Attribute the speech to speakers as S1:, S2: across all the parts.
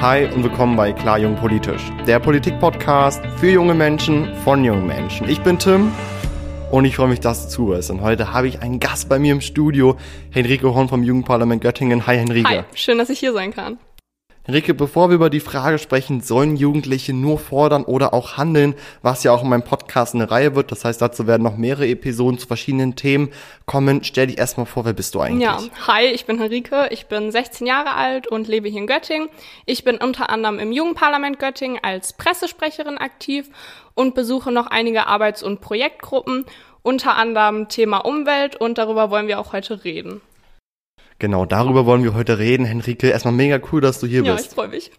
S1: Hi und willkommen bei Klar Jung Politisch, der Politik-Podcast für junge Menschen von jungen Menschen. Ich bin Tim und ich freue mich, dass du zuhörst. Und heute habe ich einen Gast bei mir im Studio, Henrike Horn vom Jugendparlament Göttingen. Hi Henrike.
S2: Hi, schön, dass ich hier sein kann.
S1: Enrique, bevor wir über die Frage sprechen, sollen Jugendliche nur fordern oder auch handeln, was ja auch in meinem Podcast eine Reihe wird, das heißt, dazu werden noch mehrere Episoden zu verschiedenen Themen kommen. Stell dich erstmal vor, wer bist du eigentlich?
S2: Ja, hi, ich bin Henrike, ich bin 16 Jahre alt und lebe hier in Göttingen. Ich bin unter anderem im Jugendparlament Göttingen als Pressesprecherin aktiv und besuche noch einige Arbeits- und Projektgruppen, unter anderem Thema Umwelt und darüber wollen wir auch heute reden.
S1: Genau, darüber wollen wir heute reden. Henrike, erstmal mega cool, dass du hier
S2: ja,
S1: bist.
S2: Ja, ich freue mich.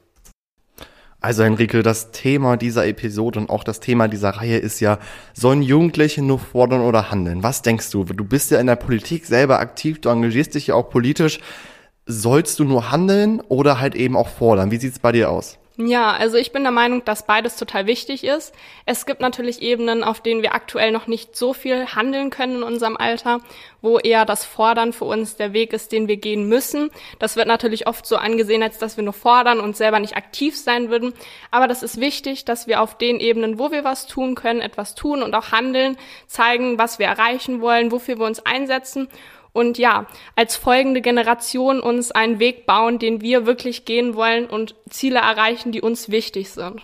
S1: Also Henrike, das Thema dieser Episode und auch das Thema dieser Reihe ist ja, sollen Jugendliche nur fordern oder handeln? Was denkst du? Du bist ja in der Politik selber aktiv, du engagierst dich ja auch politisch. Sollst du nur handeln oder halt eben auch fordern? Wie sieht's bei dir aus?
S2: Ja, also ich bin der Meinung, dass beides total wichtig ist. Es gibt natürlich Ebenen, auf denen wir aktuell noch nicht so viel handeln können in unserem Alter, wo eher das Fordern für uns der Weg ist, den wir gehen müssen. Das wird natürlich oft so angesehen, als dass wir nur fordern und selber nicht aktiv sein würden. Aber das ist wichtig, dass wir auf den Ebenen, wo wir was tun können, etwas tun und auch handeln, zeigen, was wir erreichen wollen, wofür wir uns einsetzen und ja, als folgende Generation uns einen Weg bauen, den wir wirklich gehen wollen und Ziele erreichen, die uns wichtig sind.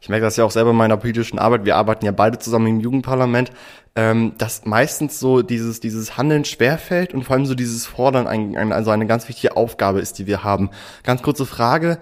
S1: Ich merke das ja auch selber in meiner politischen Arbeit. Wir arbeiten ja beide zusammen im Jugendparlament, ähm, dass meistens so dieses, dieses Handeln schwerfällt und vor allem so dieses Fordern ein, ein, also eine ganz wichtige Aufgabe ist, die wir haben. Ganz kurze Frage.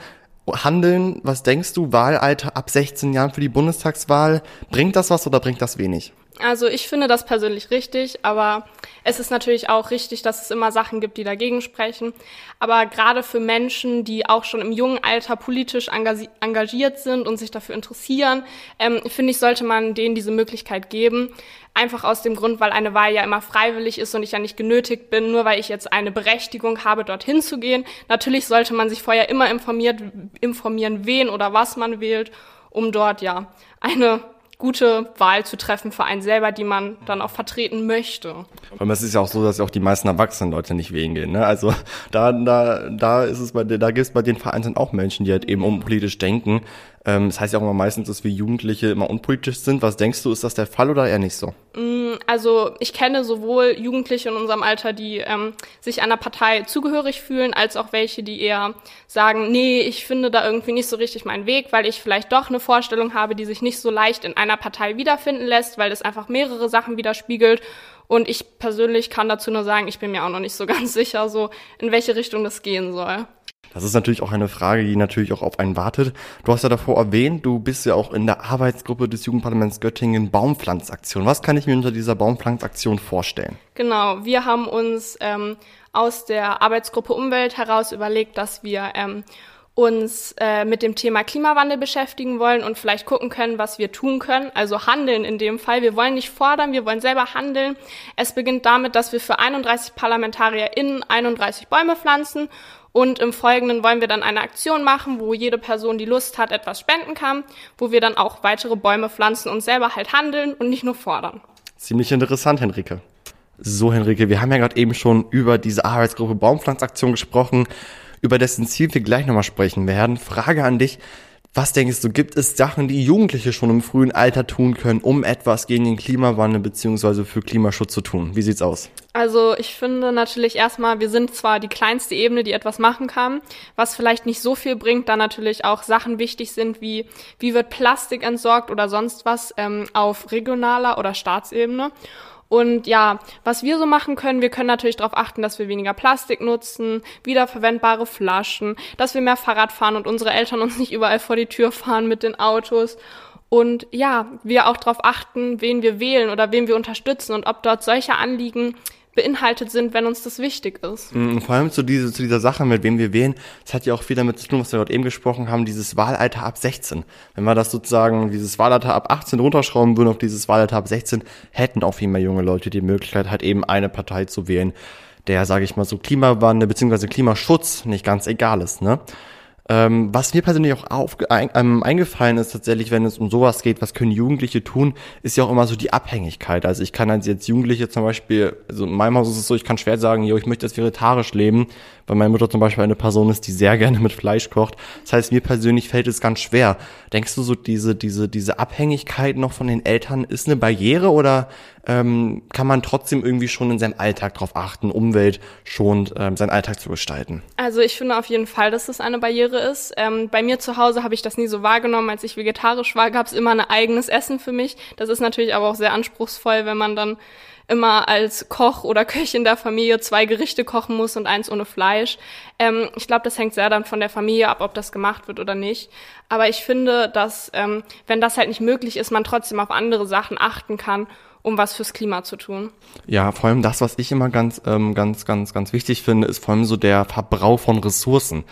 S1: Handeln, was denkst du, Wahlalter ab 16 Jahren für die Bundestagswahl, bringt das was oder bringt das wenig?
S2: Also ich finde das persönlich richtig, aber es ist natürlich auch richtig, dass es immer Sachen gibt, die dagegen sprechen. Aber gerade für Menschen, die auch schon im jungen Alter politisch engagiert sind und sich dafür interessieren, ähm, finde ich, sollte man denen diese Möglichkeit geben. Einfach aus dem Grund, weil eine Wahl ja immer freiwillig ist und ich ja nicht genötigt bin, nur weil ich jetzt eine Berechtigung habe, dorthin zu gehen. Natürlich sollte man sich vorher immer informiert, informieren, wen oder was man wählt, um dort ja eine gute Wahl zu treffen für einen selber, die man dann auch vertreten möchte.
S1: Und es ist ja auch so, dass auch die meisten erwachsenen Leute nicht wählen gehen. Ne? Also da, da, da ist es bei, da gibt es bei den Vereinen auch Menschen, die halt eben unpolitisch denken. Ähm, das heißt ja auch immer meistens, dass wir Jugendliche immer unpolitisch sind. Was denkst du, ist das der Fall oder eher nicht so?
S2: Mm, also ich kenne sowohl Jugendliche in unserem Alter, die ähm, sich einer Partei zugehörig fühlen, als auch welche, die eher sagen, nee, ich finde da irgendwie nicht so richtig meinen Weg, weil ich vielleicht doch eine Vorstellung habe, die sich nicht so leicht in einer Partei wiederfinden lässt, weil es einfach mehrere Sachen widerspiegelt. Und ich persönlich kann dazu nur sagen, ich bin mir auch noch nicht so ganz sicher, so in welche Richtung das gehen soll.
S1: Das ist natürlich auch eine Frage, die natürlich auch auf einen wartet. Du hast ja davor erwähnt, du bist ja auch in der Arbeitsgruppe des Jugendparlaments Göttingen Baumpflanzaktion. Was kann ich mir unter dieser Baumpflanzaktion vorstellen?
S2: Genau, wir haben uns ähm, aus der Arbeitsgruppe Umwelt heraus überlegt, dass wir ähm, uns äh, mit dem Thema Klimawandel beschäftigen wollen und vielleicht gucken können, was wir tun können. Also handeln in dem Fall. Wir wollen nicht fordern, wir wollen selber handeln. Es beginnt damit, dass wir für 31 ParlamentarierInnen 31 Bäume pflanzen und im Folgenden wollen wir dann eine Aktion machen, wo jede Person, die Lust hat, etwas spenden kann, wo wir dann auch weitere Bäume pflanzen und selber halt handeln und nicht nur fordern.
S1: Ziemlich interessant, Henrike. So, Henrike, wir haben ja gerade eben schon über diese Arbeitsgruppe Baumpflanzaktion gesprochen, über dessen Ziel wir gleich nochmal sprechen werden. Frage an dich, was denkst du, gibt es Sachen, die Jugendliche schon im frühen Alter tun können, um etwas gegen den Klimawandel beziehungsweise für Klimaschutz zu tun? Wie sieht's aus?
S2: Also ich finde natürlich erstmal, wir sind zwar die kleinste Ebene, die etwas machen kann, was vielleicht nicht so viel bringt, da natürlich auch Sachen wichtig sind wie, wie wird Plastik entsorgt oder sonst was ähm, auf regionaler oder Staatsebene. Und ja, was wir so machen können, wir können natürlich darauf achten, dass wir weniger Plastik nutzen, wiederverwendbare Flaschen, dass wir mehr Fahrrad fahren und unsere Eltern uns nicht überall vor die Tür fahren mit den Autos. Und ja, wir auch darauf achten, wen wir wählen oder wen wir unterstützen und ob dort solche Anliegen beinhaltet sind, wenn uns das wichtig ist.
S1: Mhm, vor allem zu, diese, zu dieser Sache, mit wem wir wählen, das hat ja auch viel damit zu tun, was wir dort eben gesprochen haben, dieses Wahlalter ab 16. Wenn wir das sozusagen, dieses Wahlalter ab 18 runterschrauben würden auf dieses Wahlalter ab 16, hätten auch viel mehr junge Leute die Möglichkeit, halt eben eine Partei zu wählen, der, sage ich mal, so Klimawandel bzw. Klimaschutz nicht ganz egal ist, ne? Ähm, was mir persönlich auch auf, ein, ähm, eingefallen ist tatsächlich, wenn es um sowas geht, was können Jugendliche tun, ist ja auch immer so die Abhängigkeit. Also ich kann als jetzt Jugendliche zum Beispiel, also in meinem Haus ist es so, ich kann schwer sagen, yo, ich möchte jetzt vegetarisch leben, weil meine Mutter zum Beispiel eine Person ist, die sehr gerne mit Fleisch kocht. Das heißt, mir persönlich fällt es ganz schwer. Denkst du so, diese, diese, diese Abhängigkeit noch von den Eltern ist eine Barriere oder ähm, kann man trotzdem irgendwie schon in seinem Alltag darauf achten, umweltschonend ähm, seinen Alltag zu gestalten?
S2: Also ich finde auf jeden Fall, dass das eine Barriere ist. Ähm, bei mir zu Hause habe ich das nie so wahrgenommen. Als ich vegetarisch war, gab es immer ein eigenes Essen für mich. Das ist natürlich aber auch sehr anspruchsvoll, wenn man dann immer als Koch oder Köchin der Familie zwei Gerichte kochen muss und eins ohne Fleisch. Ähm, ich glaube, das hängt sehr dann von der Familie ab, ob das gemacht wird oder nicht. Aber ich finde, dass ähm, wenn das halt nicht möglich ist, man trotzdem auf andere Sachen achten kann um was fürs Klima zu tun.
S1: Ja, vor allem das, was ich immer ganz, ähm, ganz, ganz, ganz wichtig finde, ist vor allem so der Verbrauch von Ressourcen.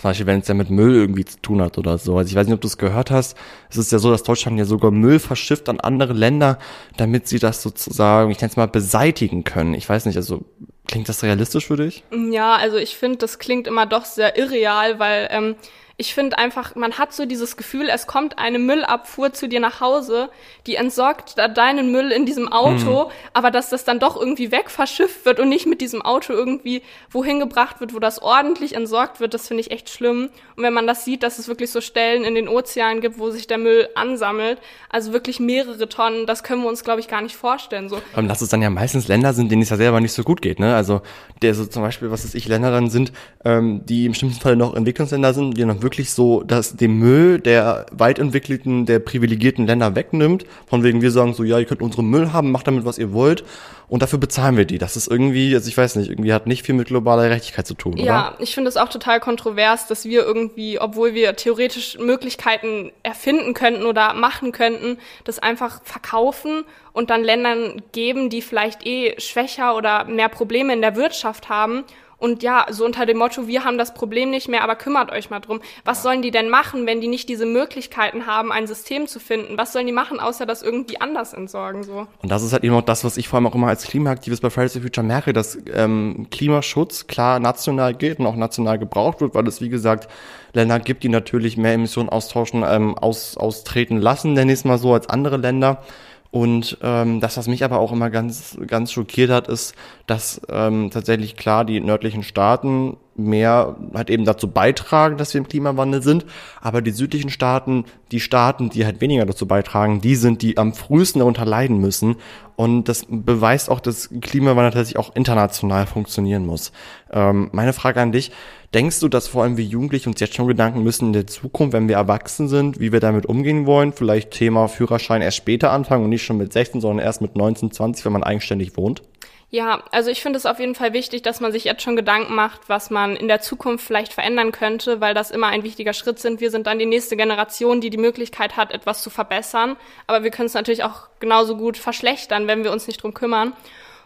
S1: Zum Beispiel, wenn es ja mit Müll irgendwie zu tun hat oder so. Also ich weiß nicht, ob du es gehört hast. Es ist ja so, dass Deutschland ja sogar Müll verschifft an andere Länder, damit sie das sozusagen, ich nenne es mal, beseitigen können. Ich weiß nicht, also klingt das realistisch für dich?
S2: Ja, also ich finde, das klingt immer doch sehr irreal, weil ähm, ich finde einfach, man hat so dieses Gefühl, es kommt eine Müllabfuhr zu dir nach Hause, die entsorgt da deinen Müll in diesem Auto, mhm. aber dass das dann doch irgendwie weg verschifft wird und nicht mit diesem Auto irgendwie wohin gebracht wird, wo das ordentlich entsorgt wird, das finde ich echt schlimm. Und wenn man das sieht, dass es wirklich so Stellen in den Ozeanen gibt, wo sich der Müll ansammelt, also wirklich mehrere Tonnen, das können wir uns, glaube ich, gar nicht vorstellen. So.
S1: Und dass es dann ja meistens Länder sind, denen es ja selber nicht so gut geht, ne? Also der so zum Beispiel, was ist ich, Länder dann sind, ähm, die im schlimmsten Fall noch Entwicklungsländer sind, die noch wirklich wirklich so, dass den Müll der weit entwickelten, der privilegierten Länder wegnimmt. Von wegen wir sagen so, ja, ihr könnt unseren Müll haben, macht damit, was ihr wollt. Und dafür bezahlen wir die. Das ist irgendwie, also ich weiß nicht, irgendwie hat nicht viel mit globaler Gerechtigkeit zu tun,
S2: oder? Ja, ich finde es auch total kontrovers, dass wir irgendwie, obwohl wir theoretisch Möglichkeiten erfinden könnten oder machen könnten, das einfach verkaufen und dann Ländern geben, die vielleicht eh schwächer oder mehr Probleme in der Wirtschaft haben und ja, so unter dem Motto, wir haben das Problem nicht mehr, aber kümmert euch mal drum. Was ja. sollen die denn machen, wenn die nicht diese Möglichkeiten haben, ein System zu finden? Was sollen die machen, außer das irgendwie anders entsorgen? So.
S1: Und das ist halt eben auch das, was ich vor allem auch immer als Klimaaktivist bei Fridays for Future merke, dass ähm, Klimaschutz klar national gilt und auch national gebraucht wird, weil es, wie gesagt, Länder gibt, die natürlich mehr Emissionen austauschen, ähm, aus, austreten lassen, nenne ich es mal so, als andere Länder. Und ähm, das, was mich aber auch immer ganz, ganz schockiert hat, ist, dass ähm, tatsächlich klar die nördlichen Staaten mehr halt eben dazu beitragen, dass wir im Klimawandel sind, aber die südlichen Staaten, die Staaten, die halt weniger dazu beitragen, die sind, die am frühesten darunter leiden müssen. Und das beweist auch, dass Klimawandel tatsächlich auch international funktionieren muss. Ähm, meine Frage an dich, Denkst du, dass vor allem wir Jugendliche uns jetzt schon Gedanken müssen in der Zukunft, wenn wir erwachsen sind, wie wir damit umgehen wollen? Vielleicht Thema Führerschein erst später anfangen und nicht schon mit 16, sondern erst mit 19, 20, wenn man eigenständig wohnt?
S2: Ja, also ich finde es auf jeden Fall wichtig, dass man sich jetzt schon Gedanken macht, was man in der Zukunft vielleicht verändern könnte, weil das immer ein wichtiger Schritt sind. Wir sind dann die nächste Generation, die die Möglichkeit hat, etwas zu verbessern. Aber wir können es natürlich auch genauso gut verschlechtern, wenn wir uns nicht drum kümmern.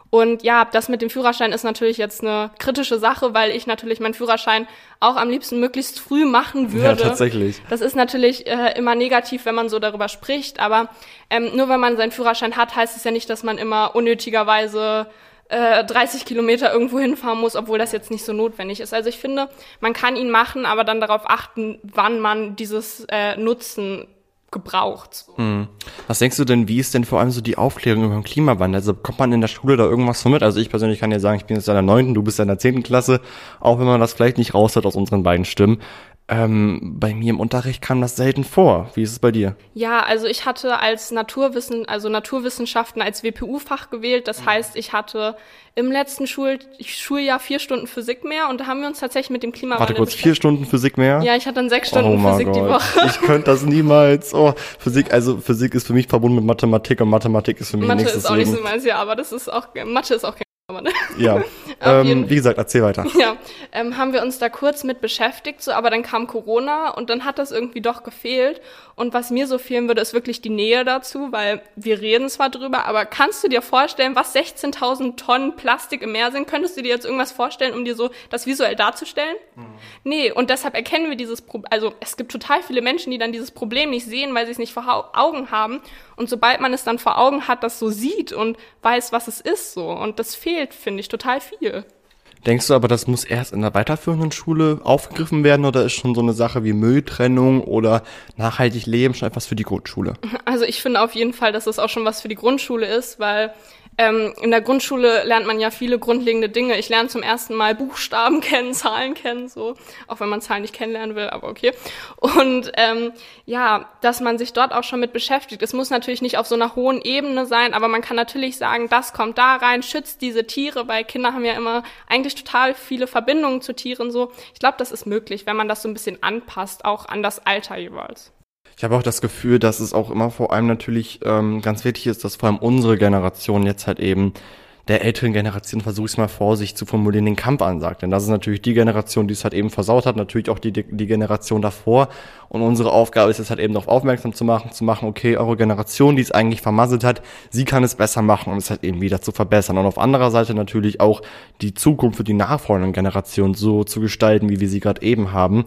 S2: Und ja, das mit dem Führerschein ist natürlich jetzt eine kritische Sache, weil ich natürlich meinen Führerschein auch am liebsten möglichst früh machen würde.
S1: Ja, tatsächlich.
S2: Das ist natürlich äh, immer negativ, wenn man so darüber spricht, aber ähm, nur wenn man seinen Führerschein hat, heißt es ja nicht, dass man immer unnötigerweise äh, 30 Kilometer irgendwo hinfahren muss, obwohl das jetzt nicht so notwendig ist. Also ich finde, man kann ihn machen, aber dann darauf achten, wann man dieses äh, Nutzen gebraucht.
S1: Hm. Was denkst du denn, wie ist denn vor allem so die Aufklärung über den Klimawandel? Also kommt man in der Schule da irgendwas von mit? Also ich persönlich kann dir sagen, ich bin jetzt in der neunten, du bist in der zehnten Klasse, auch wenn man das vielleicht nicht raushört aus unseren beiden Stimmen. Ähm, bei mir im Unterricht kam das selten vor. Wie ist es bei dir?
S2: Ja, also ich hatte als Naturwissen, also Naturwissenschaften als WPU-Fach gewählt. Das mhm. heißt, ich hatte im letzten Schul Schuljahr vier Stunden Physik mehr und da haben wir uns tatsächlich mit dem Klimawandel.
S1: Warte kurz, vier Stunden Physik mehr?
S2: Ja, ich hatte dann sechs Stunden oh Physik Gott. die Woche.
S1: Ich könnte das niemals. Oh, Physik, also Physik ist für mich verbunden mit Mathematik und Mathematik ist für mich
S2: Mathe
S1: nächstes
S2: ist auch
S1: Leben.
S2: nicht so meins, ja, aber das ist auch, Mathe ist auch kein Ne?
S1: Ja. ähm, wie gesagt, erzähl weiter.
S2: Ja, ähm, haben wir uns da kurz mit beschäftigt, so, aber dann kam Corona und dann hat das irgendwie doch gefehlt. Und was mir so fehlen würde, ist wirklich die Nähe dazu, weil wir reden zwar drüber, aber kannst du dir vorstellen, was 16.000 Tonnen Plastik im Meer sind? Könntest du dir jetzt irgendwas vorstellen, um dir so das visuell darzustellen? Mhm. Nee, und deshalb erkennen wir dieses Problem, also es gibt total viele Menschen, die dann dieses Problem nicht sehen, weil sie es nicht vor Augen haben. Und sobald man es dann vor Augen hat, das so sieht und weiß, was es ist, so. Und das fehlt, finde ich, total viel.
S1: Denkst du aber, das muss erst in der weiterführenden Schule aufgegriffen werden oder ist schon so eine Sache wie Mülltrennung oder nachhaltig Leben schon etwas für die Grundschule?
S2: Also ich finde auf jeden Fall, dass es auch schon was für die Grundschule ist, weil Ähm, in der Grundschule lernt man ja viele grundlegende Dinge. Ich lerne zum ersten Mal Buchstaben kennen, Zahlen kennen, so, auch wenn man Zahlen nicht kennenlernen will, aber okay. Und ähm, ja, dass man sich dort auch schon mit beschäftigt. Es muss natürlich nicht auf so einer hohen Ebene sein, aber man kann natürlich sagen, das kommt da rein, schützt diese Tiere, weil Kinder haben ja immer eigentlich total viele Verbindungen zu Tieren so. Ich glaube, das ist möglich, wenn man das so ein bisschen anpasst, auch an das Alter jeweils.
S1: Ich habe auch das Gefühl, dass es auch immer vor allem natürlich ähm, ganz wichtig ist, dass vor allem unsere Generation jetzt halt eben der älteren Generation, versuche ich es mal vorsichtig zu formulieren, den Kampf ansagt. Denn das ist natürlich die Generation, die es halt eben versaut hat, natürlich auch die, die Generation davor. Und unsere Aufgabe ist es halt eben darauf aufmerksam zu machen, zu machen, okay, eure Generation, die es eigentlich vermasselt hat, sie kann es besser machen, um es halt eben wieder zu verbessern. Und auf anderer Seite natürlich auch die Zukunft für die nachfolgenden Generationen so zu gestalten, wie wir sie gerade eben haben.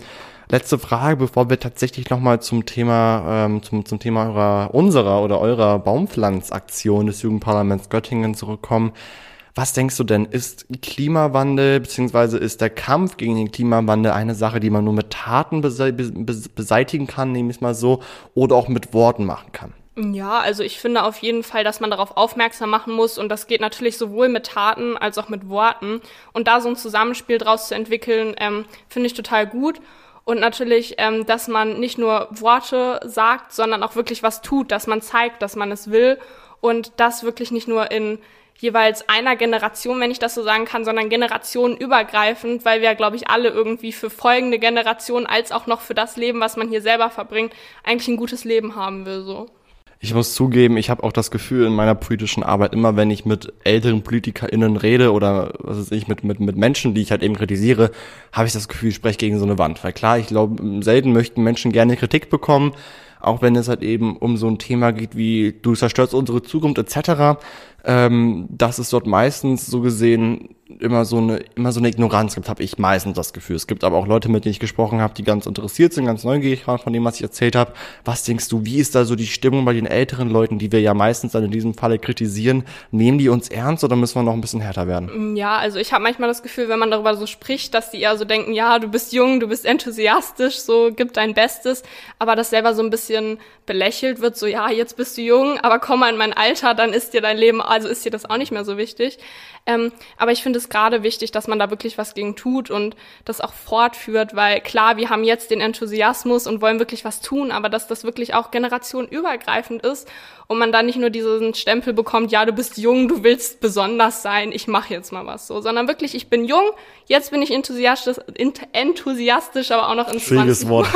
S1: Letzte Frage, bevor wir tatsächlich nochmal zum Thema, ähm, zum, zum Thema eurer, unserer oder eurer Baumpflanzaktion des Jugendparlaments Göttingen zurückkommen. Was denkst du denn, ist Klimawandel beziehungsweise ist der Kampf gegen den Klimawandel eine Sache, die man nur mit Taten beseitigen kann, nehme ich es mal so, oder auch mit Worten machen kann?
S2: Ja, also ich finde auf jeden Fall, dass man darauf aufmerksam machen muss und das geht natürlich sowohl mit Taten als auch mit Worten. Und da so ein Zusammenspiel draus zu entwickeln, ähm, finde ich total gut. Und natürlich, ähm, dass man nicht nur Worte sagt, sondern auch wirklich was tut, dass man zeigt, dass man es will und das wirklich nicht nur in jeweils einer Generation, wenn ich das so sagen kann, sondern generationenübergreifend, weil wir, glaube ich, alle irgendwie für folgende Generationen als auch noch für das Leben, was man hier selber verbringt, eigentlich ein gutes Leben haben will, so.
S1: Ich muss zugeben, ich habe auch das Gefühl in meiner politischen Arbeit, immer wenn ich mit älteren PolitikerInnen rede oder was weiß ich, mit, mit, mit Menschen, die ich halt eben kritisiere, habe ich das Gefühl, ich spreche gegen so eine Wand. Weil klar, ich glaube, selten möchten Menschen gerne Kritik bekommen, auch wenn es halt eben um so ein Thema geht wie du zerstörst unsere Zukunft etc ähm, dass es dort meistens so gesehen immer so eine immer so eine Ignoranz gibt, habe ich meistens das Gefühl. Es gibt aber auch Leute, mit denen ich gesprochen habe, die ganz interessiert sind, ganz neugierig waren von dem, was ich erzählt habe. Was denkst du, wie ist da so die Stimmung bei den älteren Leuten, die wir ja meistens dann in diesem Falle kritisieren? Nehmen die uns ernst oder müssen wir noch ein bisschen härter werden?
S2: Mm, ja, also ich habe manchmal das Gefühl, wenn man darüber so spricht, dass die eher so denken, ja, du bist jung, du bist enthusiastisch, so gib dein Bestes, aber das selber so ein bisschen belächelt wird, so ja, jetzt bist du jung, aber komm mal in mein Alter, dann ist dir dein Leben also ist dir das auch nicht mehr so wichtig. Ähm, aber ich finde es gerade wichtig, dass man da wirklich was gegen tut und das auch fortführt, weil klar, wir haben jetzt den Enthusiasmus und wollen wirklich was tun, aber dass das wirklich auch generationenübergreifend ist und man da nicht nur diesen Stempel bekommt, ja, du bist jung, du willst besonders sein, ich mache jetzt mal was so, sondern wirklich, ich bin jung, jetzt bin ich enthusiastisch, enthusiastisch aber auch noch in
S1: Schwieriges Wort.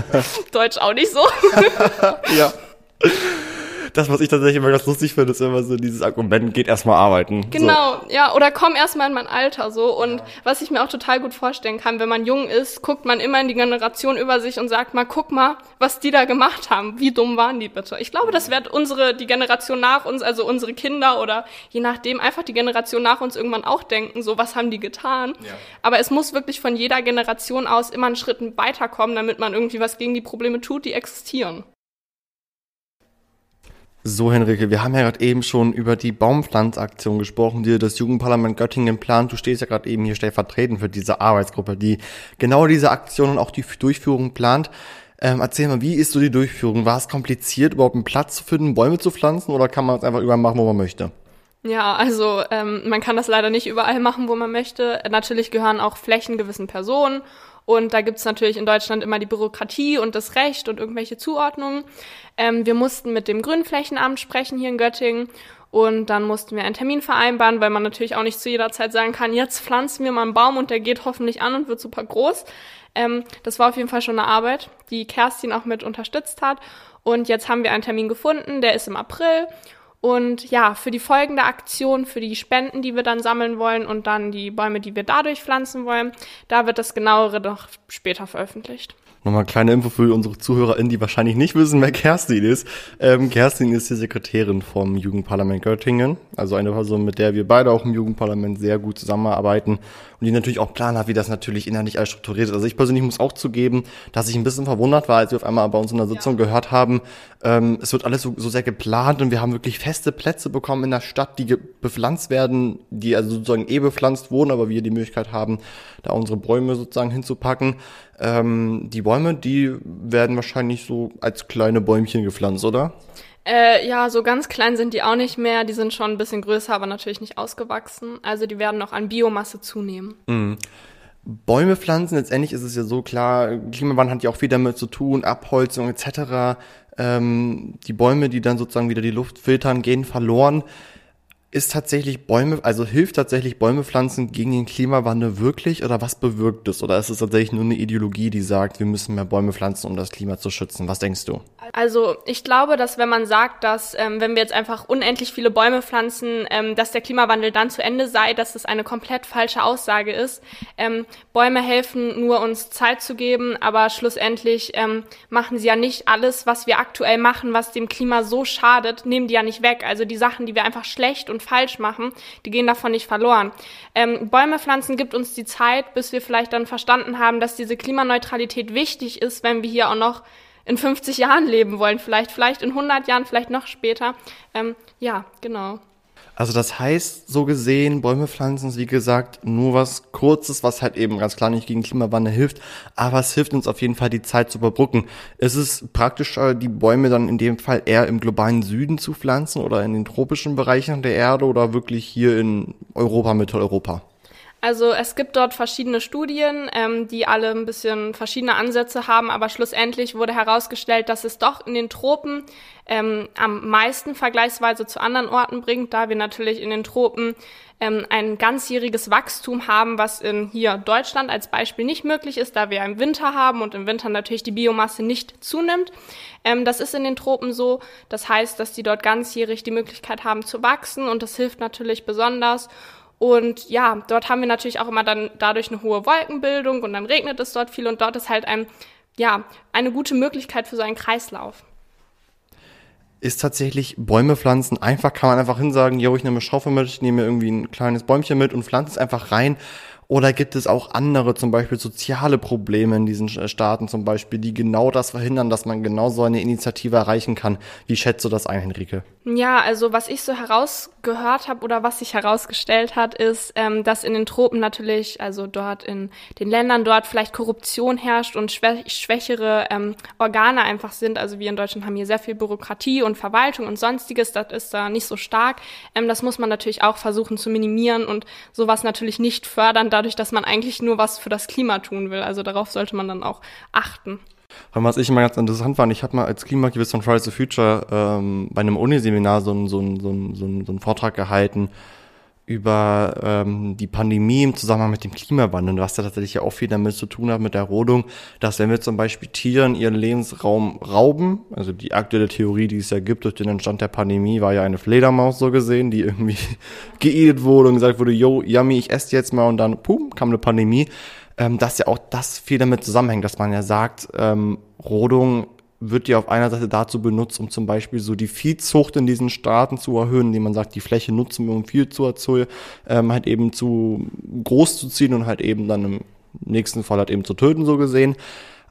S2: Deutsch auch nicht so.
S1: ja das, was ich tatsächlich immer ganz lustig finde, ist immer so dieses Argument, geht erstmal arbeiten.
S2: Genau, so. ja, oder komm erstmal in mein Alter so. Und ja. was ich mir auch total gut vorstellen kann, wenn man jung ist, guckt man immer in die Generation über sich und sagt mal, guck mal, was die da gemacht haben. Wie dumm waren die bitte? Ich glaube, das wird unsere, die Generation nach uns, also unsere Kinder oder je nachdem einfach die Generation nach uns irgendwann auch denken, so was haben die getan. Ja. Aber es muss wirklich von jeder Generation aus immer einen Schritt weiterkommen, damit man irgendwie was gegen die Probleme tut, die existieren.
S1: So, Henrike, wir haben ja gerade eben schon über die Baumpflanzaktion gesprochen, die das Jugendparlament Göttingen plant. Du stehst ja gerade eben hier stellvertretend für diese Arbeitsgruppe, die genau diese Aktion und auch die Durchführung plant. Ähm, erzähl mal, wie ist so die Durchführung? War es kompliziert, überhaupt einen Platz zu finden, Bäume zu pflanzen oder kann man es einfach überall machen, wo man möchte?
S2: Ja, also ähm, man kann das leider nicht überall machen, wo man möchte. Natürlich gehören auch Flächen gewissen Personen und da gibt's natürlich in Deutschland immer die Bürokratie und das Recht und irgendwelche Zuordnungen. Ähm, wir mussten mit dem Grünflächenamt sprechen hier in Göttingen und dann mussten wir einen Termin vereinbaren, weil man natürlich auch nicht zu jeder Zeit sagen kann, jetzt pflanzen wir mal einen Baum und der geht hoffentlich an und wird super groß. Ähm, das war auf jeden Fall schon eine Arbeit, die Kerstin auch mit unterstützt hat. Und jetzt haben wir einen Termin gefunden, der ist im April. Und ja, für die folgende Aktion, für die Spenden, die wir dann sammeln wollen und dann die Bäume, die wir dadurch pflanzen wollen, da wird das genauere noch später veröffentlicht.
S1: Nochmal kleine Info für unsere ZuhörerInnen, die wahrscheinlich nicht wissen, wer Kerstin ist. Ähm, Kerstin ist die Sekretärin vom Jugendparlament Göttingen. Also eine Person, mit der wir beide auch im Jugendparlament sehr gut zusammenarbeiten und die natürlich auch Plan hat, wie das natürlich innerlich alles strukturiert ist. Also ich persönlich muss auch zugeben, dass ich ein bisschen verwundert war, als wir auf einmal bei uns in der Sitzung ja. gehört haben, ähm, es wird alles so, so sehr geplant und wir haben wirklich feste Plätze bekommen in der Stadt, die bepflanzt werden, die also sozusagen eh bepflanzt wurden, aber wir die Möglichkeit haben, da unsere Bäume sozusagen hinzupacken. Ähm, die Bäume, die werden wahrscheinlich so als kleine Bäumchen gepflanzt, oder?
S2: Äh, ja, so ganz klein sind die auch nicht mehr. Die sind schon ein bisschen größer, aber natürlich nicht ausgewachsen. Also die werden noch an Biomasse zunehmen.
S1: Mhm. Bäume pflanzen, letztendlich ist es ja so klar, Klimawandel hat ja auch viel damit zu tun, Abholzung etc. Ähm, die Bäume, die dann sozusagen wieder die Luft filtern, gehen verloren ist tatsächlich Bäume, also hilft tatsächlich Bäume pflanzen gegen den Klimawandel wirklich oder was bewirkt es? Oder ist es tatsächlich nur eine Ideologie, die sagt, wir müssen mehr Bäume pflanzen, um das Klima zu schützen? Was denkst du?
S2: Also ich glaube, dass wenn man sagt, dass ähm, wenn wir jetzt einfach unendlich viele Bäume pflanzen, ähm, dass der Klimawandel dann zu Ende sei, dass das eine komplett falsche Aussage ist. Ähm, Bäume helfen nur uns Zeit zu geben, aber schlussendlich ähm, machen sie ja nicht alles, was wir aktuell machen, was dem Klima so schadet, nehmen die ja nicht weg. Also die Sachen, die wir einfach schlecht und falsch machen, die gehen davon nicht verloren. Ähm, Bäume pflanzen gibt uns die Zeit, bis wir vielleicht dann verstanden haben, dass diese Klimaneutralität wichtig ist, wenn wir hier auch noch in 50 Jahren leben wollen, vielleicht, vielleicht in 100 Jahren, vielleicht noch später. Ähm, ja, genau.
S1: Also das heißt, so gesehen, Bäume pflanzen ist wie gesagt nur was Kurzes, was halt eben ganz klar nicht gegen Klimawandel hilft, aber es hilft uns auf jeden Fall die Zeit zu überbrücken. Ist es praktischer, die Bäume dann in dem Fall eher im globalen Süden zu pflanzen oder in den tropischen Bereichen der Erde oder wirklich hier in Europa, Mitteleuropa?
S2: Also es gibt dort verschiedene Studien, ähm, die alle ein bisschen verschiedene Ansätze haben, aber schlussendlich wurde herausgestellt, dass es doch in den Tropen ähm, am meisten vergleichsweise zu anderen Orten bringt, da wir natürlich in den Tropen ähm, ein ganzjähriges Wachstum haben, was in hier Deutschland als Beispiel nicht möglich ist, da wir im Winter haben und im Winter natürlich die Biomasse nicht zunimmt. Ähm, das ist in den Tropen so. Das heißt, dass die dort ganzjährig die Möglichkeit haben zu wachsen und das hilft natürlich besonders. Und ja, dort haben wir natürlich auch immer dann dadurch eine hohe Wolkenbildung und dann regnet es dort viel und dort ist halt ein, ja, eine gute Möglichkeit für so einen Kreislauf.
S1: Ist tatsächlich Bäume pflanzen einfach, kann man einfach hinsagen, yo, ich nehme eine Schaufel mit, ich nehme irgendwie ein kleines Bäumchen mit und pflanze es einfach rein oder gibt es auch andere, zum Beispiel soziale Probleme in diesen Staaten zum Beispiel, die genau das verhindern, dass man genau so eine Initiative erreichen kann? Wie schätzt du das ein, Henrike?
S2: Ja, also was ich so herausgehört habe oder was sich herausgestellt hat, ist, ähm, dass in den Tropen natürlich, also dort in den Ländern dort vielleicht Korruption herrscht und schwä schwächere ähm, Organe einfach sind. Also wir in Deutschland haben hier sehr viel Bürokratie und Verwaltung und sonstiges, das ist da nicht so stark. Ähm, das muss man natürlich auch versuchen zu minimieren und sowas natürlich nicht fördern, dadurch, dass man eigentlich nur was für das Klima tun will. Also darauf sollte man dann auch achten.
S1: Und was ich immer ganz interessant fand, ich habe mal als Klimaaktivist von Fridays for Future ähm, bei einem Uniseminar so einen so einen, so einen, so einen, so einen Vortrag gehalten über ähm, die Pandemie im Zusammenhang mit dem Klimawandel, was da tatsächlich ja auch viel damit zu tun hat, mit der Rodung, dass wenn wir zum Beispiel Tieren ihren Lebensraum rauben, also die aktuelle Theorie, die es ja gibt durch den Entstand der Pandemie, war ja eine Fledermaus so gesehen, die irgendwie geedet wurde und gesagt wurde, yo, yummy, ich esse jetzt mal und dann, pum, kam eine Pandemie, ähm, dass ja auch das viel damit zusammenhängt, dass man ja sagt, ähm, Rodung wird ja auf einer Seite dazu benutzt, um zum Beispiel so die Viehzucht in diesen Staaten zu erhöhen, indem man sagt, die Fläche nutzen wir, um viel zu erzeugen, ähm, halt eben zu groß zu ziehen und halt eben dann im nächsten Fall halt eben zu töten, so gesehen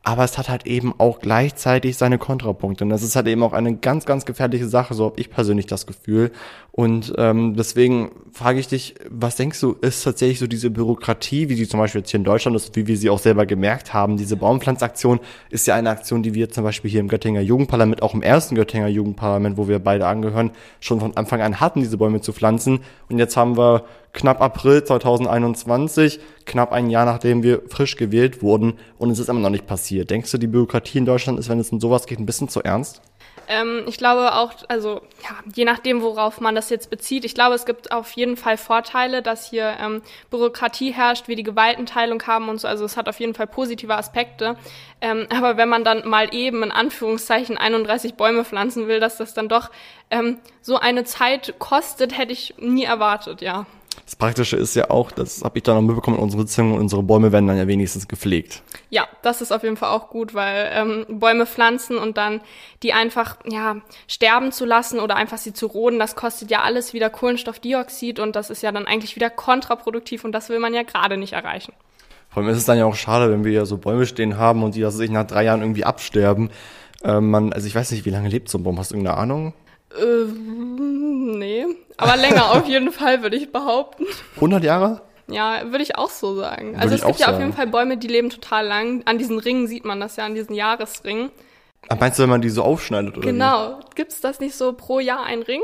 S1: aber es hat halt eben auch gleichzeitig seine Kontrapunkte. Und das ist halt eben auch eine ganz, ganz gefährliche Sache, so habe ich persönlich das Gefühl. Und ähm, deswegen frage ich dich, was denkst du, ist tatsächlich so diese Bürokratie, wie sie zum Beispiel jetzt hier in Deutschland ist, wie wir sie auch selber gemerkt haben, diese Baumpflanzaktion ist ja eine Aktion, die wir zum Beispiel hier im Göttinger Jugendparlament, auch im ersten Göttinger Jugendparlament, wo wir beide angehören, schon von Anfang an hatten, diese Bäume zu pflanzen. Und jetzt haben wir knapp April 2021, knapp ein Jahr nachdem wir frisch gewählt wurden und es ist immer noch nicht passiert. Denkst du, die Bürokratie in Deutschland ist, wenn es um sowas geht, ein bisschen zu ernst?
S2: Ähm, ich glaube auch, also ja, je nachdem, worauf man das jetzt bezieht, ich glaube, es gibt auf jeden Fall Vorteile, dass hier ähm, Bürokratie herrscht, wir die Gewaltenteilung haben und so. Also es hat auf jeden Fall positive Aspekte. Ähm, aber wenn man dann mal eben in Anführungszeichen 31 Bäume pflanzen will, dass das dann doch ähm, so eine Zeit kostet, hätte ich nie erwartet, ja.
S1: Das Praktische ist ja auch, das habe ich dann noch mitbekommen, unsere und unsere Bäume werden dann ja wenigstens gepflegt.
S2: Ja, das ist auf jeden Fall auch gut, weil ähm, Bäume pflanzen und dann die einfach ja sterben zu lassen oder einfach sie zu roden, das kostet ja alles wieder Kohlenstoffdioxid und das ist ja dann eigentlich wieder kontraproduktiv und das will man ja gerade nicht erreichen.
S1: Vor allem ist es dann ja auch schade, wenn wir ja so Bäume stehen haben und die, dass sich nach drei Jahren irgendwie absterben. Ähm, man, also ich weiß nicht, wie lange lebt so ein Baum? Hast du irgendeine Ahnung?
S2: Äh, nee, aber länger auf jeden Fall, würde ich behaupten.
S1: 100 Jahre?
S2: Ja, würde ich auch so sagen. Würde also es gibt ja sagen. auf jeden Fall Bäume, die leben total lang. An diesen Ringen sieht man das ja, an diesen Jahresringen.
S1: Ach, meinst du, wenn man die so aufschneidet oder
S2: Genau. Gibt es das nicht so pro Jahr ein Ring?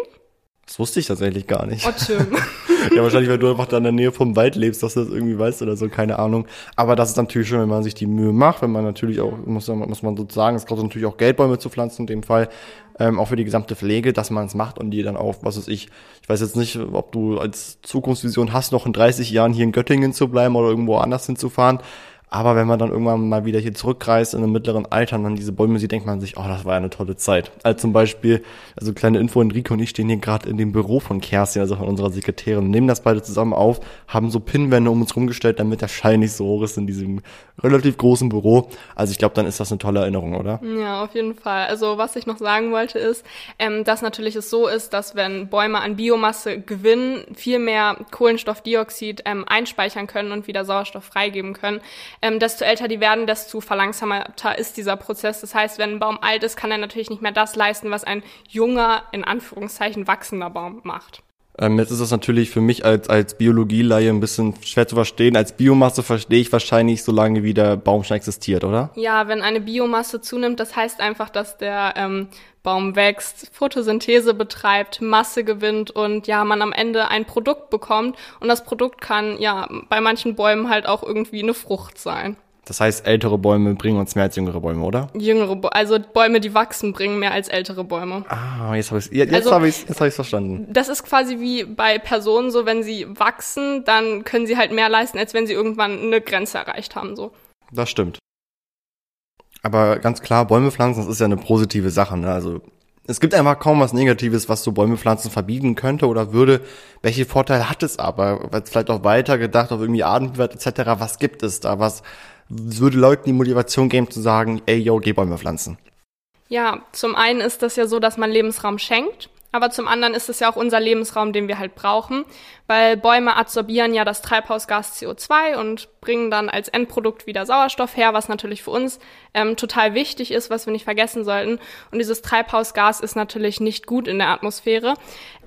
S1: Das wusste ich tatsächlich gar nicht. Oh, Tim. ja, wahrscheinlich, weil du einfach da in der Nähe vom Wald lebst, dass du das irgendwie weißt oder so, keine Ahnung. Aber das ist natürlich schon, wenn man sich die Mühe macht, wenn man natürlich auch, muss, muss man sozusagen, es kostet natürlich auch Geldbäume zu pflanzen in dem Fall, ähm, auch für die gesamte Pflege, dass man es macht und die dann auch, was weiß ich, ich weiß jetzt nicht, ob du als Zukunftsvision hast, noch in 30 Jahren hier in Göttingen zu bleiben oder irgendwo anders hinzufahren. Aber wenn man dann irgendwann mal wieder hier zurückreist in einem mittleren Alter und dann diese Bäume sieht, denkt man sich, oh, das war eine tolle Zeit. Also zum Beispiel, also kleine Info, Enrico und ich stehen hier gerade in dem Büro von Kerstin, also von unserer Sekretärin, nehmen das beide zusammen auf, haben so Pinnwände um uns rumgestellt, damit der Schein nicht so hoch ist in diesem relativ großen Büro. Also ich glaube, dann ist das eine tolle Erinnerung, oder?
S2: Ja, auf jeden Fall. Also was ich noch sagen wollte ist, ähm, dass natürlich es so ist, dass wenn Bäume an Biomasse gewinnen, viel mehr Kohlenstoffdioxid ähm, einspeichern können und wieder Sauerstoff freigeben können ähm, desto älter die werden, desto verlangsamter ist dieser Prozess. Das heißt, wenn ein Baum alt ist, kann er natürlich nicht mehr das leisten, was ein junger, in Anführungszeichen wachsender Baum macht.
S1: Ähm, jetzt ist das natürlich für mich als, als Biologieleihe ein bisschen schwer zu verstehen. Als Biomasse verstehe ich wahrscheinlich, solange wie der Baum schon existiert, oder?
S2: Ja, wenn eine Biomasse zunimmt, das heißt einfach, dass der ähm, Baum wächst, Photosynthese betreibt, Masse gewinnt und ja, man am Ende ein Produkt bekommt. Und das Produkt kann ja bei manchen Bäumen halt auch irgendwie eine Frucht sein.
S1: Das heißt, ältere Bäume bringen uns mehr als jüngere Bäume, oder?
S2: Jüngere, also Bäume, die wachsen, bringen mehr als ältere Bäume.
S1: Ah, jetzt habe ich jetzt also, habe ich jetzt habe ich verstanden.
S2: Das ist quasi wie bei Personen so, wenn sie wachsen, dann können sie halt mehr leisten, als wenn sie irgendwann eine Grenze erreicht haben, so.
S1: Das stimmt. Aber ganz klar, Bäume pflanzen, das ist ja eine positive Sache, ne? Also es gibt einfach kaum was Negatives, was so Bäume pflanzen verbieten könnte oder würde. Welche Vorteile hat es aber? Vielleicht auch weiter gedacht auf irgendwie Artenwert etc. Was gibt es da? Was würde Leuten die Motivation geben zu sagen, ey, yo, geh Bäume pflanzen?
S2: Ja, zum einen ist das ja so, dass man Lebensraum schenkt. Aber zum anderen ist es ja auch unser Lebensraum, den wir halt brauchen, weil Bäume absorbieren ja das Treibhausgas CO2 und bringen dann als Endprodukt wieder Sauerstoff her, was natürlich für uns ähm, total wichtig ist, was wir nicht vergessen sollten. Und dieses Treibhausgas ist natürlich nicht gut in der Atmosphäre.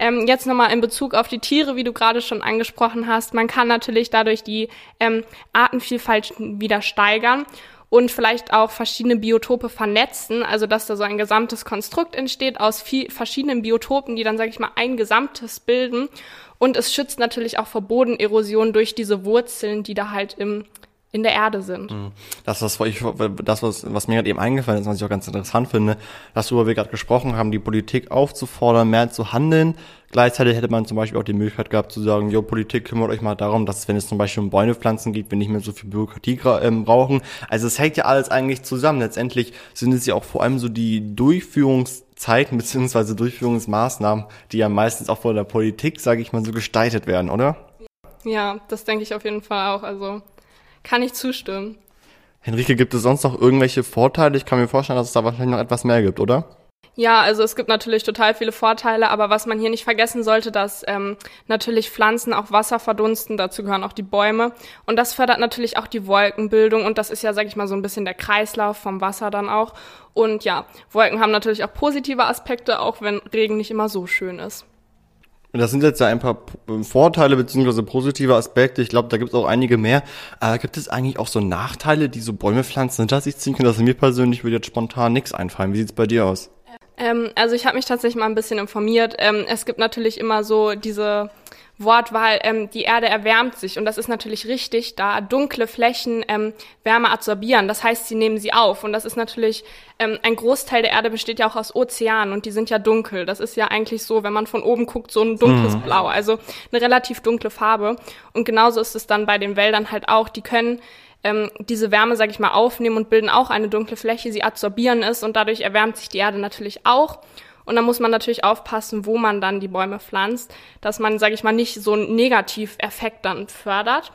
S2: Ähm, jetzt nochmal in Bezug auf die Tiere, wie du gerade schon angesprochen hast. Man kann natürlich dadurch die ähm, Artenvielfalt wieder steigern und vielleicht auch verschiedene Biotope vernetzen, also dass da so ein gesamtes Konstrukt entsteht aus viel, verschiedenen Biotopen, die dann, sage ich mal, ein gesamtes bilden. Und es schützt natürlich auch vor Bodenerosion durch diese Wurzeln, die da halt im in der Erde sind. Mhm.
S1: Das, was, ich, das was, was mir gerade eben eingefallen ist, was ich auch ganz interessant finde, dass worüber wir gerade gesprochen haben, die Politik aufzufordern, mehr zu handeln. Gleichzeitig hätte man zum Beispiel auch die Möglichkeit gehabt zu sagen, jo, Politik, kümmert euch mal darum, dass wenn es zum Beispiel um Bäumepflanzen geht, wir nicht mehr so viel Bürokratie ähm, brauchen. Also es hängt ja alles eigentlich zusammen. Letztendlich sind es ja auch vor allem so die Durchführungszeiten beziehungsweise Durchführungsmaßnahmen, die ja meistens auch von der Politik, sage ich mal, so gestaltet werden, oder?
S2: Ja, das denke ich auf jeden Fall auch. Also kann ich zustimmen.
S1: Henrike, gibt es sonst noch irgendwelche Vorteile? Ich kann mir vorstellen, dass es da wahrscheinlich noch etwas mehr gibt, oder?
S2: Ja, also es gibt natürlich total viele Vorteile, aber was man hier nicht vergessen sollte, dass ähm, natürlich Pflanzen auch Wasser verdunsten, dazu gehören auch die Bäume und das fördert natürlich auch die Wolkenbildung und das ist ja, sag ich mal, so ein bisschen der Kreislauf vom Wasser dann auch. Und ja, Wolken haben natürlich auch positive Aspekte, auch wenn Regen nicht immer so schön ist.
S1: Das sind jetzt ja ein paar Vorteile beziehungsweise positive Aspekte. Ich glaube, da gibt es auch einige mehr. Aber gibt es eigentlich auch so Nachteile, die so Bäume pflanzen hinter sich ziehen können? Das mir persönlich würde jetzt spontan nichts einfallen. Wie sieht's bei dir aus?
S2: Ähm, also ich habe mich tatsächlich mal ein bisschen informiert. Ähm, es gibt natürlich immer so diese Wortwahl, ähm, die Erde erwärmt sich. Und das ist natürlich richtig, da dunkle Flächen ähm, Wärme absorbieren. Das heißt, sie nehmen sie auf. Und das ist natürlich, ähm, ein Großteil der Erde besteht ja auch aus Ozeanen und die sind ja dunkel. Das ist ja eigentlich so, wenn man von oben guckt, so ein dunkles mhm. Blau. Also eine relativ dunkle Farbe. Und genauso ist es dann bei den Wäldern halt auch. Die können ähm, diese Wärme, sage ich mal, aufnehmen und bilden auch eine dunkle Fläche. Sie absorbieren es und dadurch erwärmt sich die Erde natürlich auch. Und da muss man natürlich aufpassen, wo man dann die Bäume pflanzt, dass man, sage ich mal, nicht so einen Negativeffekt dann fördert.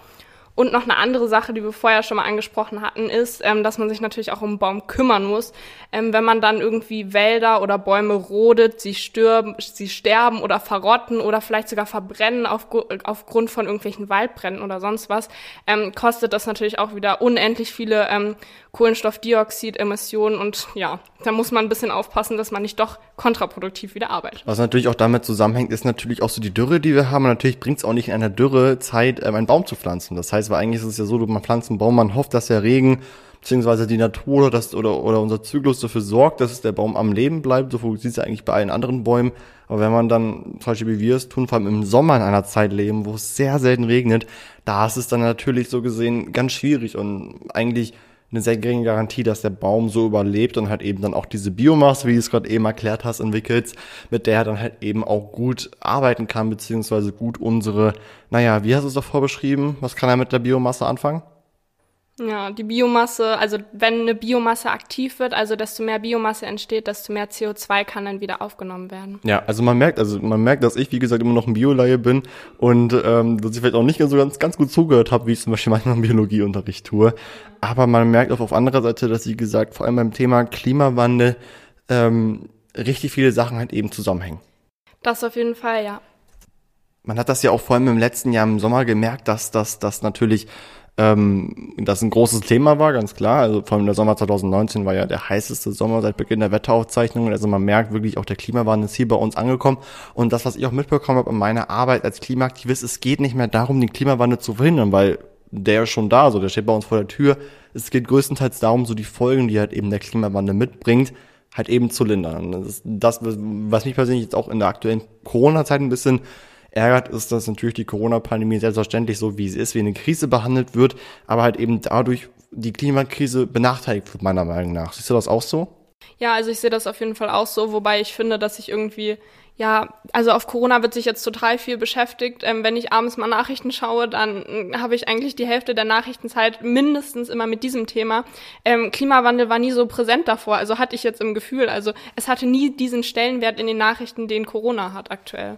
S2: Und noch eine andere Sache, die wir vorher schon mal angesprochen hatten, ist, ähm, dass man sich natürlich auch um einen Baum kümmern muss. Ähm, wenn man dann irgendwie Wälder oder Bäume rodet, sie stürben, sie sterben oder verrotten oder vielleicht sogar verbrennen auf, aufgrund von irgendwelchen Waldbränden oder sonst was, ähm, kostet das natürlich auch wieder unendlich viele ähm, Kohlenstoffdioxidemissionen und ja, da muss man ein bisschen aufpassen, dass man nicht doch kontraproduktiv wieder arbeitet.
S1: Was natürlich auch damit zusammenhängt, ist natürlich auch so die Dürre, die wir haben. Und natürlich bringt es auch nicht in einer Dürrezeit, ähm, einen Baum zu pflanzen. Das heißt, weil eigentlich ist es ja so, man pflanzt einen Baum, man hofft, dass der Regen beziehungsweise die Natur oder, das, oder, oder unser Zyklus dafür sorgt, dass der Baum am Leben bleibt. So funktioniert es ja eigentlich bei allen anderen Bäumen. Aber wenn man dann, zum Beispiel wie wir es tun, vor allem im Sommer in einer Zeit leben, wo es sehr selten regnet, da ist es dann natürlich so gesehen ganz schwierig und eigentlich eine sehr geringe Garantie, dass der Baum so überlebt und halt eben dann auch diese Biomasse, wie du es gerade eben erklärt hast, entwickelt, mit der er dann halt eben auch gut arbeiten kann, beziehungsweise gut unsere, naja, wie hast du es davor beschrieben? Was kann er mit der Biomasse anfangen?
S2: Ja, die Biomasse, also wenn eine Biomasse aktiv wird, also desto mehr Biomasse entsteht, desto mehr CO2 kann dann wieder aufgenommen werden.
S1: Ja, also man merkt, also man merkt, dass ich, wie gesagt, immer noch ein Biolaie bin und ähm, dass ich vielleicht auch nicht so ganz, ganz gut zugehört habe, wie ich zum Beispiel manchmal im Biologieunterricht tue. Aber man merkt auch auf anderer Seite, dass, wie gesagt, vor allem beim Thema Klimawandel ähm, richtig viele Sachen halt eben zusammenhängen.
S2: Das auf jeden Fall, ja.
S1: Man hat das ja auch vor allem im letzten Jahr im Sommer gemerkt, dass das dass natürlich ähm, das ein großes Thema war, ganz klar. Also vor allem der Sommer 2019 war ja der heißeste Sommer seit Beginn der Wetteraufzeichnungen. Also man merkt wirklich auch, der Klimawandel ist hier bei uns angekommen. Und das, was ich auch mitbekommen habe in meiner Arbeit als Klimaaktivist, es geht nicht mehr darum, den Klimawandel zu verhindern, weil der ist schon da, so der steht bei uns vor der Tür. Es geht größtenteils darum, so die Folgen, die halt eben der Klimawandel mitbringt, halt eben zu lindern. Das ist das, was mich persönlich jetzt auch in der aktuellen Corona-Zeit ein bisschen ärgert, ist, dass natürlich die Corona-Pandemie selbstverständlich so, wie sie ist, wie eine Krise behandelt wird, aber halt eben dadurch die Klimakrise benachteiligt wird, meiner Meinung nach. Siehst du das auch so?
S2: Ja, also ich sehe das auf jeden Fall auch so, wobei ich finde, dass ich irgendwie, ja, also auf Corona wird sich jetzt total viel beschäftigt. Ähm, wenn ich abends mal Nachrichten schaue, dann äh, habe ich eigentlich die Hälfte der Nachrichtenzeit mindestens immer mit diesem Thema. Ähm, Klimawandel war nie so präsent davor, also hatte ich jetzt im Gefühl. Also es hatte nie diesen Stellenwert in den Nachrichten, den Corona hat aktuell.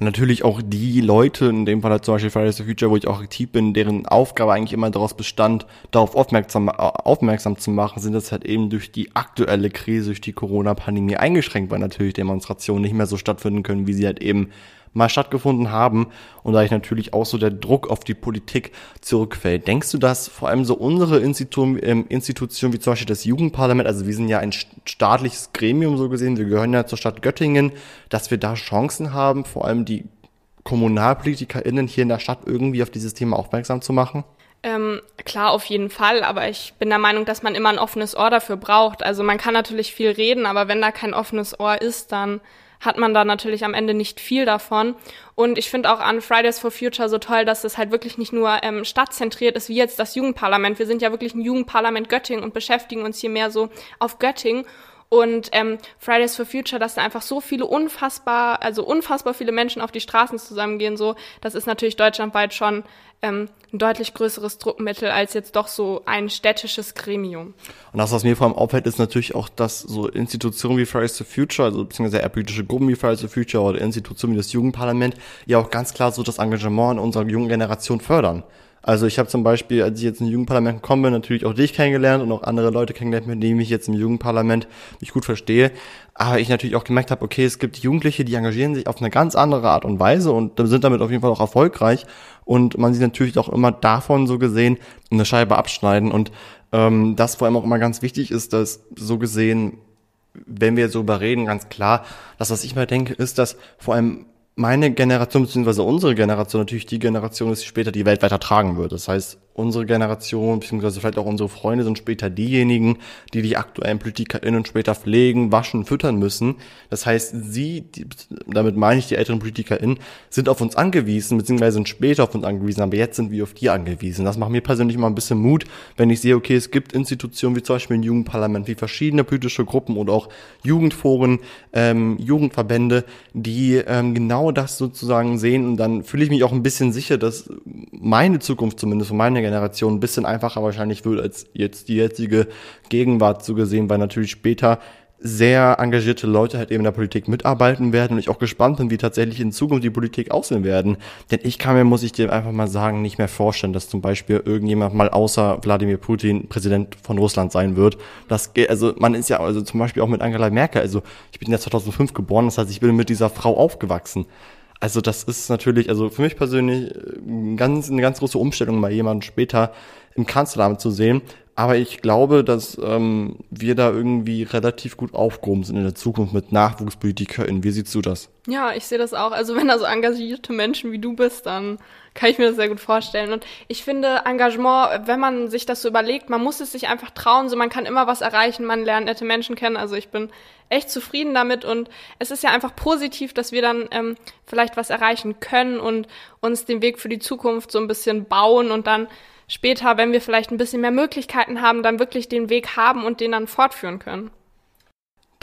S1: Und natürlich auch die Leute, in dem Fall halt zum Beispiel Fridays for Future, wo ich auch aktiv bin, deren Aufgabe eigentlich immer daraus bestand, darauf aufmerksam, aufmerksam zu machen, sind das halt eben durch die aktuelle Krise, durch die Corona-Pandemie eingeschränkt, weil natürlich Demonstrationen nicht mehr so stattfinden können, wie sie halt eben mal stattgefunden haben und da ich natürlich auch so der Druck auf die Politik zurückfällt. Denkst du, dass vor allem so unsere Institution, ähm, Institution wie zum Beispiel das Jugendparlament, also wir sind ja ein staatliches Gremium so gesehen, wir gehören ja zur Stadt Göttingen, dass wir da Chancen haben, vor allem die KommunalpolitikerInnen hier in der Stadt irgendwie auf dieses Thema aufmerksam zu machen?
S2: Ähm, klar, auf jeden Fall, aber ich bin der Meinung, dass man immer ein offenes Ohr dafür braucht. Also man kann natürlich viel reden, aber wenn da kein offenes Ohr ist, dann hat man da natürlich am Ende nicht viel davon. Und ich finde auch an Fridays for Future so toll, dass es halt wirklich nicht nur ähm, stadtzentriert ist, wie jetzt das Jugendparlament. Wir sind ja wirklich ein Jugendparlament Göttingen und beschäftigen uns hier mehr so auf Göttingen. Und ähm, Fridays for Future, dass da einfach so viele unfassbar, also unfassbar viele Menschen auf die Straßen zusammengehen, so, das ist natürlich deutschlandweit schon ähm, ein deutlich größeres Druckmittel als jetzt doch so ein städtisches Gremium.
S1: Und das, was mir vor allem auffällt, ist natürlich auch, dass so Institutionen wie Fridays for Future, also beziehungsweise eher politische Gruppen wie Fridays for Future oder Institutionen wie das Jugendparlament, ja auch ganz klar so das Engagement in unserer jungen Generation fördern. Also ich habe zum Beispiel, als ich jetzt in Jugendparlament gekommen bin, natürlich auch dich kennengelernt und auch andere Leute kennengelernt, mit denen ich jetzt im Jugendparlament mich gut verstehe. Aber ich natürlich auch gemerkt habe, okay, es gibt Jugendliche, die engagieren sich auf eine ganz andere Art und Weise und sind damit auf jeden Fall auch erfolgreich. Und man sieht natürlich auch immer davon so gesehen eine Scheibe abschneiden. Und ähm, das vor allem auch immer ganz wichtig ist, dass so gesehen, wenn wir so überreden, ganz klar, das, was ich mal denke, ist, dass vor allem meine Generation beziehungsweise unsere Generation natürlich die Generation ist, die später die Welt weiter tragen wird. Das heißt, unsere Generation, beziehungsweise vielleicht auch unsere Freunde sind später diejenigen, die die aktuellen PolitikerInnen später pflegen, waschen, füttern müssen. Das heißt, sie, die, damit meine ich die älteren PolitikerInnen, sind auf uns angewiesen, beziehungsweise sind später auf uns angewiesen, aber jetzt sind wir auf die angewiesen. Das macht mir persönlich immer ein bisschen Mut, wenn ich sehe, okay, es gibt Institutionen wie zum Beispiel ein Jugendparlament, wie verschiedene politische Gruppen oder auch Jugendforen, ähm, Jugendverbände, die ähm, genau das sozusagen sehen und dann fühle ich mich auch ein bisschen sicher, dass meine Zukunft zumindest von meiner Generation ein bisschen einfacher wahrscheinlich wird als jetzt die jetzige Gegenwart so weil natürlich später sehr engagierte Leute halt eben in der Politik mitarbeiten werden und ich auch gespannt bin, wie tatsächlich in Zukunft die Politik aussehen werden. Denn ich kann mir, muss ich dir einfach mal sagen, nicht mehr vorstellen, dass zum Beispiel irgendjemand mal außer Wladimir Putin Präsident von Russland sein wird. Das geht, also man ist ja also zum Beispiel auch mit Angela Merkel, also ich bin ja 2005 geboren, das heißt, ich bin mit dieser Frau aufgewachsen. Also das ist natürlich, also für mich persönlich äh, ganz, eine ganz große Umstellung, mal jemanden später im Kanzleramt zu sehen. Aber ich glaube, dass ähm, wir da irgendwie relativ gut aufgehoben sind in der Zukunft mit NachwuchspolitikerInnen. Wie siehst du das?
S2: Ja, ich sehe das auch. Also wenn da so engagierte Menschen wie du bist, dann kann ich mir das sehr gut vorstellen. Und ich finde Engagement, wenn man sich das so überlegt, man muss es sich einfach trauen, so man kann immer was erreichen, man lernt nette Menschen kennen. Also ich bin echt zufrieden damit und es ist ja einfach positiv, dass wir dann ähm, vielleicht was erreichen können und uns den Weg für die Zukunft so ein bisschen bauen und dann später, wenn wir vielleicht ein bisschen mehr Möglichkeiten haben, dann wirklich den Weg haben und den dann fortführen können.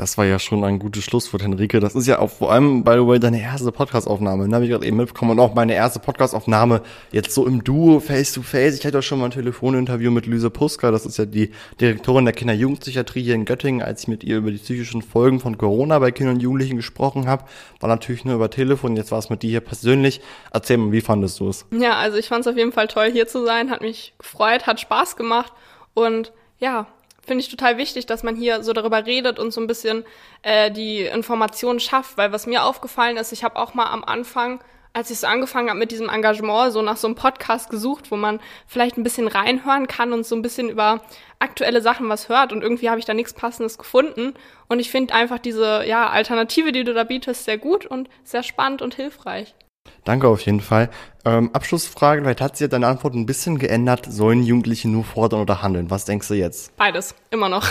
S1: Das war ja schon ein gutes Schlusswort, Henrike. Das ist ja auch vor allem, by the way, deine erste Podcastaufnahme. Da habe ich gerade eben mitbekommen. Und auch meine erste Podcastaufnahme jetzt so im Duo, face to face. Ich hatte auch schon mal ein Telefoninterview mit Lüse Puska. Das ist ja die Direktorin der Kinder-Jugendpsychiatrie hier in Göttingen. Als ich mit ihr über die psychischen Folgen von Corona bei Kindern und Jugendlichen gesprochen habe, war natürlich nur über Telefon. Jetzt war es mit dir hier persönlich. Erzähl mal, wie fandest du es?
S2: Ja, also ich fand es auf jeden Fall toll, hier zu sein. Hat mich gefreut, hat Spaß gemacht. Und ja, finde ich total wichtig, dass man hier so darüber redet und so ein bisschen äh, die Informationen schafft, weil was mir aufgefallen ist, ich habe auch mal am Anfang, als ich so angefangen habe mit diesem Engagement, so nach so einem Podcast gesucht, wo man vielleicht ein bisschen reinhören kann und so ein bisschen über aktuelle Sachen was hört und irgendwie habe ich da nichts passendes gefunden und ich finde einfach diese ja Alternative, die du da bietest, sehr gut und sehr spannend und hilfreich.
S1: Danke auf jeden Fall. Ähm, Abschlussfrage, vielleicht hat sich deine Antwort ein bisschen geändert. Sollen Jugendliche nur fordern oder handeln? Was denkst du jetzt?
S2: Beides, immer noch.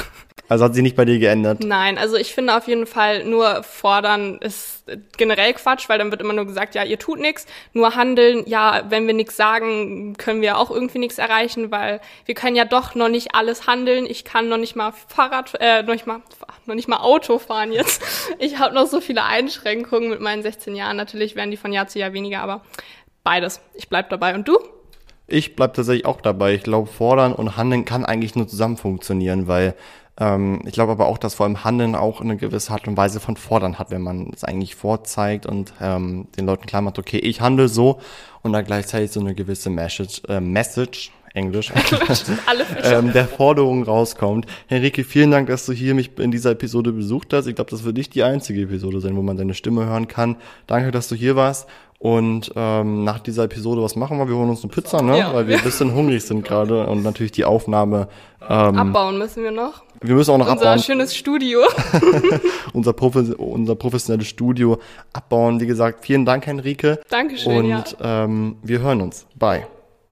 S1: Also hat sie nicht bei dir geändert?
S2: Nein, also ich finde auf jeden Fall, nur fordern ist generell Quatsch, weil dann wird immer nur gesagt, ja, ihr tut nichts. Nur handeln, ja, wenn wir nichts sagen, können wir auch irgendwie nichts erreichen, weil wir können ja doch noch nicht alles handeln. Ich kann noch nicht mal Fahrrad, äh, noch nicht mal, noch nicht mal Auto fahren jetzt. Ich habe noch so viele Einschränkungen mit meinen 16 Jahren. Natürlich werden die von Jahr zu Jahr weniger, aber beides. Ich bleib dabei. Und du?
S1: Ich bleib tatsächlich auch dabei. Ich glaube, fordern und handeln kann eigentlich nur zusammen funktionieren, weil ähm, ich glaube aber auch, dass vor allem Handeln auch eine gewisse Art und Weise von Fordern hat, wenn man es eigentlich vorzeigt und ähm, den Leuten klar macht, okay, ich handle so und dann gleichzeitig so eine gewisse Message, äh, Message Englisch, ähm, der Forderung rauskommt. Henrike, vielen Dank, dass du hier mich in dieser Episode besucht hast. Ich glaube, das wird nicht die einzige Episode sein, wo man deine Stimme hören kann. Danke, dass du hier warst. Und ähm, nach dieser Episode, was machen wir? Wir holen uns eine Pizza, ne? Ja. Weil wir ein bisschen hungrig sind gerade und natürlich die Aufnahme.
S2: Ähm, abbauen müssen wir noch.
S1: Wir müssen auch noch
S2: unser
S1: abbauen.
S2: Unser schönes Studio.
S1: unser, Profi unser professionelles Studio abbauen. Wie gesagt, vielen Dank, Henrike.
S2: Dankeschön.
S1: Und ja. ähm, wir hören uns. Bye.